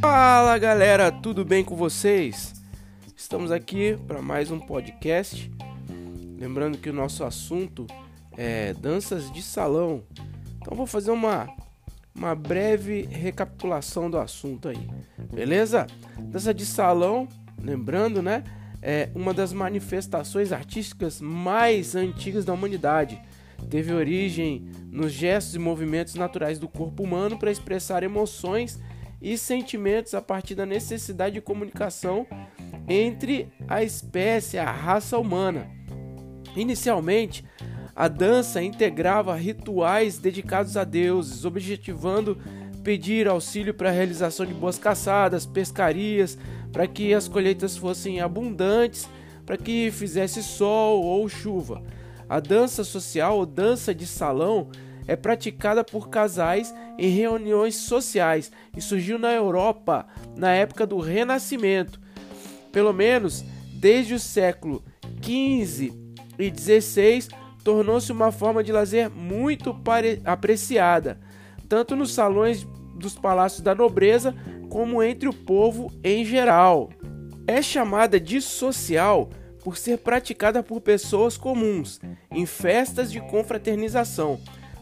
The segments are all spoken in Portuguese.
Fala galera, tudo bem com vocês? Estamos aqui para mais um podcast. Lembrando que o nosso assunto é danças de salão. Então vou fazer uma, uma breve recapitulação do assunto aí, beleza? Dança de salão, lembrando, né? É uma das manifestações artísticas mais antigas da humanidade. Teve origem nos gestos e movimentos naturais do corpo humano para expressar emoções e sentimentos a partir da necessidade de comunicação entre a espécie, a raça humana. Inicialmente, a dança integrava rituais dedicados a deuses, objetivando pedir auxílio para a realização de boas caçadas, pescarias, para que as colheitas fossem abundantes, para que fizesse sol ou chuva. A dança social ou dança de salão é praticada por casais em reuniões sociais e surgiu na Europa na época do Renascimento. Pelo menos desde o século XV e XVI, tornou-se uma forma de lazer muito apreciada, tanto nos salões dos palácios da nobreza como entre o povo em geral. É chamada de social por ser praticada por pessoas comuns em festas de confraternização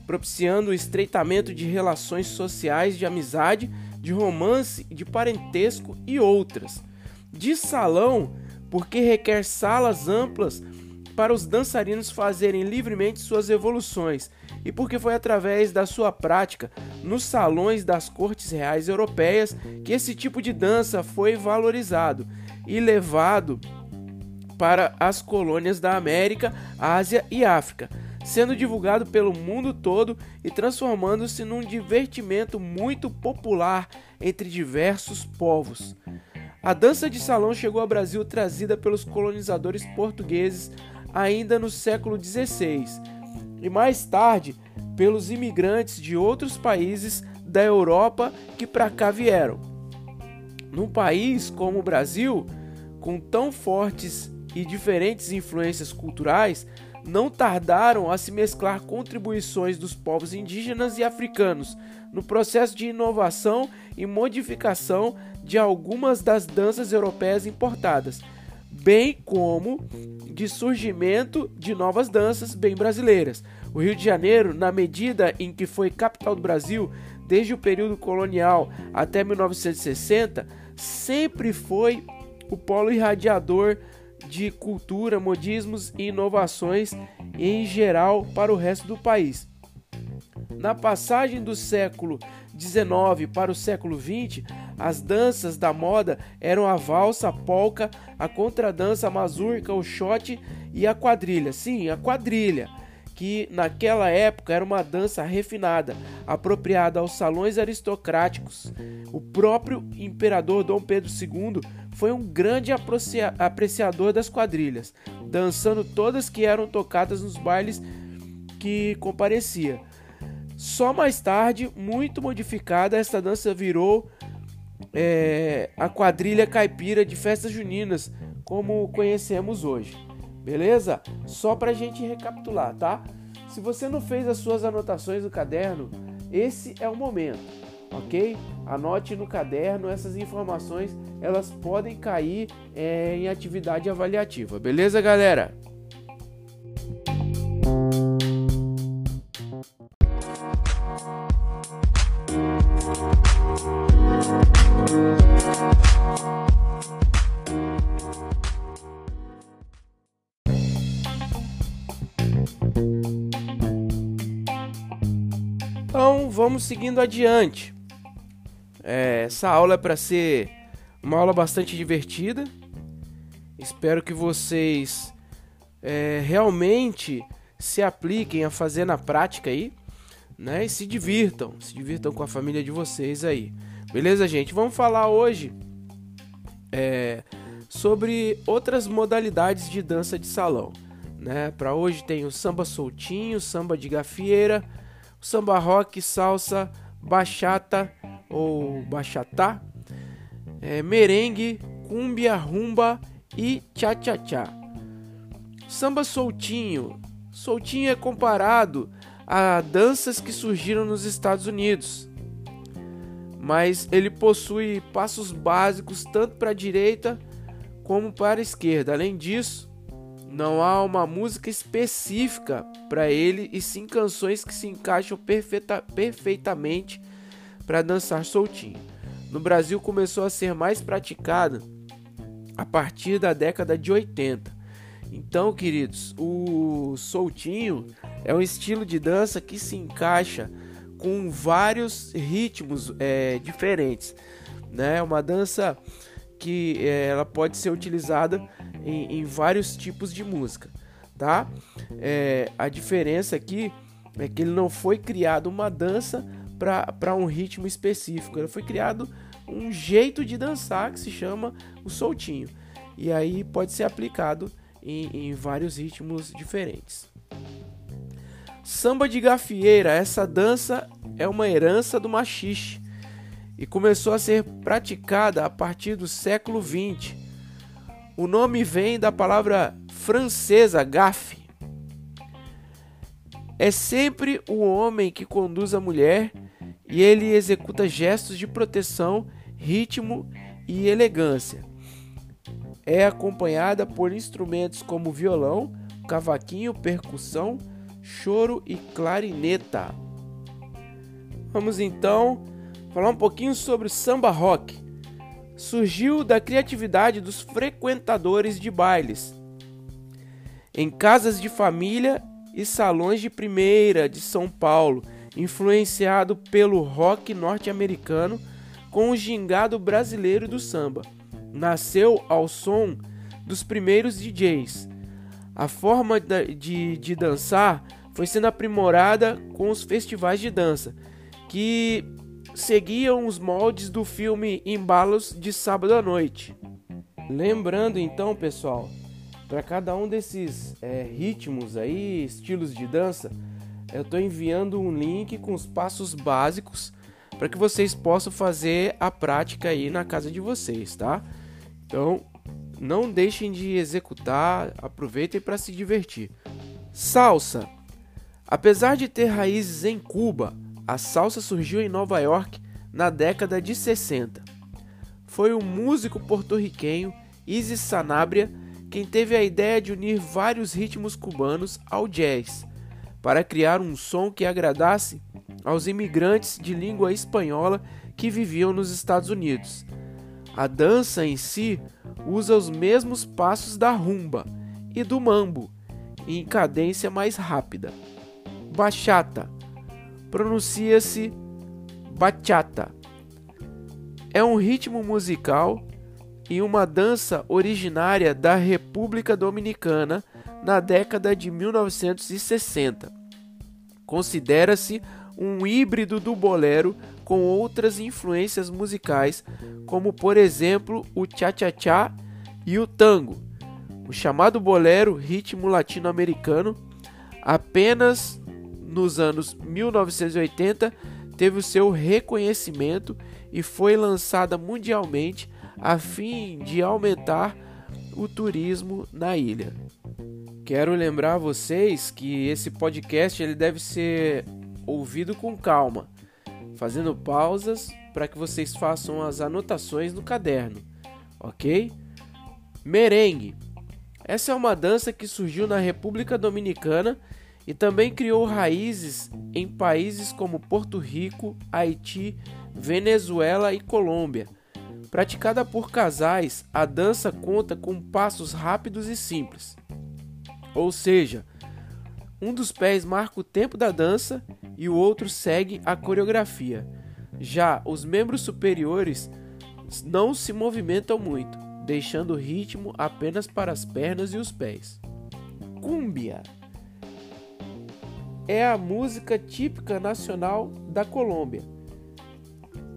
propiciando o estreitamento de relações sociais de amizade, de romance, de parentesco e outras. De salão, porque requer salas amplas para os dançarinos fazerem livremente suas evoluções, e porque foi através da sua prática nos salões das cortes reais europeias que esse tipo de dança foi valorizado e levado para as colônias da América, Ásia e África sendo divulgado pelo mundo todo e transformando-se num divertimento muito popular entre diversos povos. A dança de salão chegou ao Brasil trazida pelos colonizadores portugueses ainda no século XVI e mais tarde pelos imigrantes de outros países da Europa que para cá vieram. Num país como o Brasil, com tão fortes e diferentes influências culturais, não tardaram a se mesclar contribuições dos povos indígenas e africanos no processo de inovação e modificação de algumas das danças europeias importadas, bem como de surgimento de novas danças bem brasileiras. O Rio de Janeiro, na medida em que foi capital do Brasil desde o período colonial até 1960, sempre foi o polo irradiador de cultura, modismos e inovações em geral para o resto do país. Na passagem do século XIX para o século XX, as danças da moda eram a valsa, a polca, a contradança, a mazurca, o shot e a quadrilha. Sim, a quadrilha, que naquela época era uma dança refinada, apropriada aos salões aristocráticos. O próprio imperador Dom Pedro II foi um grande apreciador das quadrilhas, dançando todas que eram tocadas nos bailes que comparecia. Só mais tarde, muito modificada, esta dança virou é, a quadrilha caipira de festas juninas, como conhecemos hoje. Beleza? Só para a gente recapitular, tá? Se você não fez as suas anotações no caderno, esse é o momento ok? Anote no caderno essas informações, elas podem cair é, em atividade avaliativa, beleza, galera? Vamos seguindo adiante. É, essa aula é para ser uma aula bastante divertida. Espero que vocês é, realmente se apliquem a fazer na prática aí, né? E se divirtam, se divirtam com a família de vocês aí. Beleza, gente? Vamos falar hoje é, sobre outras modalidades de dança de salão. Né? Para hoje tem o samba soltinho, samba de gafieira, samba rock, salsa, bachata ou bachatá, é, merengue, cumbia, rumba e tchá-tchá-tchá. Samba soltinho. Soltinho é comparado a danças que surgiram nos Estados Unidos. Mas ele possui passos básicos tanto para a direita como para a esquerda. Além disso, não há uma música específica para ele e sim canções que se encaixam perfeita, perfeitamente para dançar soltinho. No Brasil começou a ser mais praticada a partir da década de 80. Então, queridos, o soltinho é um estilo de dança que se encaixa com vários ritmos é, diferentes. Né? É uma dança que é, ela pode ser utilizada em, em, vários tipos de música. Tá? É, a diferença aqui é que ele não foi criado uma dança para um ritmo específico. Ele foi criado um jeito de dançar que se chama o soltinho. E aí pode ser aplicado em, em vários ritmos diferentes. Samba de gafieira, essa dança é uma herança do machixe e começou a ser praticada a partir do século XX. O nome vem da palavra francesa gafe. É sempre o homem que conduz a mulher e ele executa gestos de proteção, ritmo e elegância é acompanhada por instrumentos como violão, cavaquinho, percussão, choro e clarineta. Vamos então falar um pouquinho sobre o samba rock. Surgiu da criatividade dos frequentadores de bailes em casas de família e salões de primeira de São Paulo, influenciado pelo rock norte-americano com o gingado brasileiro do samba nasceu ao som dos primeiros DJs. A forma de, de dançar foi sendo aprimorada com os festivais de dança, que seguiam os moldes do filme Embalos de Sábado à Noite. Lembrando então, pessoal, para cada um desses é, ritmos aí, estilos de dança, eu estou enviando um link com os passos básicos para que vocês possam fazer a prática aí na casa de vocês, tá? Então, não deixem de executar, aproveitem para se divertir. Salsa. Apesar de ter raízes em Cuba, a salsa surgiu em Nova York na década de 60. Foi o músico porto-riquenho Isis Sanabria quem teve a ideia de unir vários ritmos cubanos ao jazz, para criar um som que agradasse aos imigrantes de língua espanhola que viviam nos Estados Unidos. A dança em si usa os mesmos passos da rumba e do mambo, em cadência mais rápida. Bachata pronuncia-se bachata. É um ritmo musical e uma dança originária da República Dominicana na década de 1960. Considera-se um híbrido do bolero com outras influências musicais, como por exemplo o cha-cha-cha e o tango. O chamado bolero, ritmo latino-americano, apenas nos anos 1980 teve o seu reconhecimento e foi lançada mundialmente a fim de aumentar o turismo na ilha. Quero lembrar vocês que esse podcast ele deve ser ouvido com calma, fazendo pausas para que vocês façam as anotações no caderno, ok? Merengue. Essa é uma dança que surgiu na República Dominicana e também criou raízes em países como Porto Rico, Haiti, Venezuela e Colômbia. Praticada por casais, a dança conta com passos rápidos e simples. Ou seja, um dos pés marca o tempo da dança e o outro segue a coreografia. Já os membros superiores não se movimentam muito, deixando o ritmo apenas para as pernas e os pés. Cumbia é a música típica nacional da Colômbia.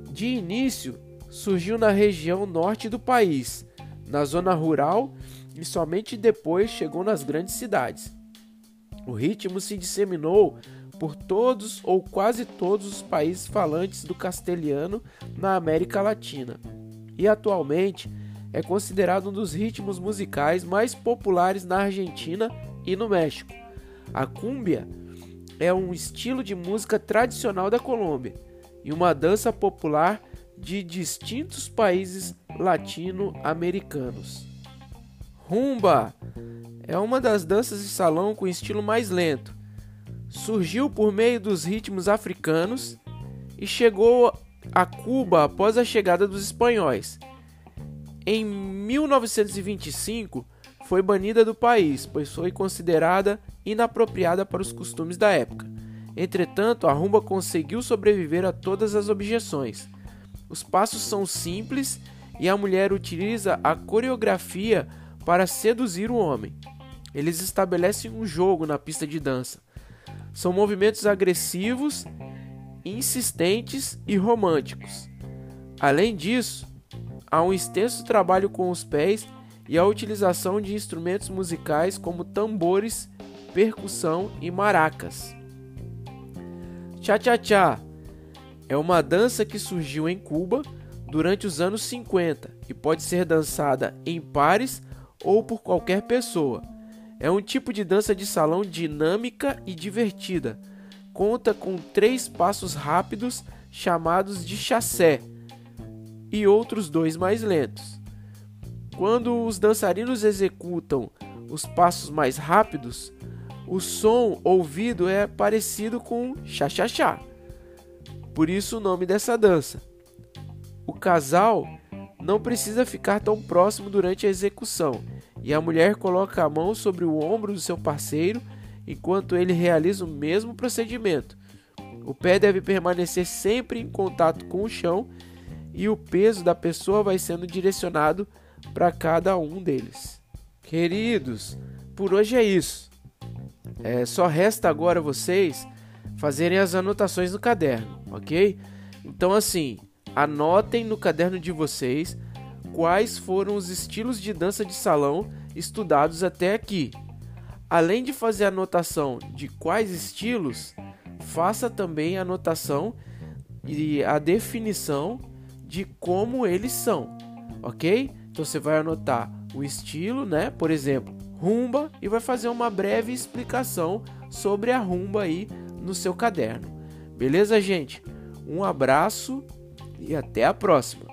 De início, surgiu na região norte do país, na zona rural e somente depois chegou nas grandes cidades. O ritmo se disseminou por todos ou quase todos os países falantes do castelhano na América Latina e atualmente é considerado um dos ritmos musicais mais populares na Argentina e no México. A cúmbia é um estilo de música tradicional da Colômbia e uma dança popular de distintos países latino-americanos. Rumba é uma das danças de salão com estilo mais lento. Surgiu por meio dos ritmos africanos e chegou a Cuba após a chegada dos espanhóis. Em 1925, foi banida do país, pois foi considerada inapropriada para os costumes da época. Entretanto, a rumba conseguiu sobreviver a todas as objeções. Os passos são simples e a mulher utiliza a coreografia para seduzir o homem. Eles estabelecem um jogo na pista de dança. São movimentos agressivos, insistentes e românticos. Além disso, há um extenso trabalho com os pés e a utilização de instrumentos musicais como tambores, percussão e maracas. Cha-cha-cha é uma dança que surgiu em Cuba durante os anos 50 e pode ser dançada em pares ou por qualquer pessoa. É um tipo de dança de salão dinâmica e divertida. Conta com três passos rápidos chamados de chassé e outros dois mais lentos. Quando os dançarinos executam os passos mais rápidos, o som ouvido é parecido com cha-cha-cha. Por isso o nome dessa dança. O casal não precisa ficar tão próximo durante a execução, e a mulher coloca a mão sobre o ombro do seu parceiro enquanto ele realiza o mesmo procedimento. O pé deve permanecer sempre em contato com o chão e o peso da pessoa vai sendo direcionado para cada um deles. Queridos, por hoje é isso. É, só resta agora vocês fazerem as anotações no caderno, ok? Então, assim, anotem no caderno de vocês quais foram os estilos de dança de salão estudados até aqui. Além de fazer a anotação de quais estilos, faça também a anotação e a definição de como eles são, ok? Então você vai anotar o estilo, né? Por exemplo, rumba e vai fazer uma breve explicação sobre a rumba aí no seu caderno. Beleza, gente? Um abraço e até a próxima.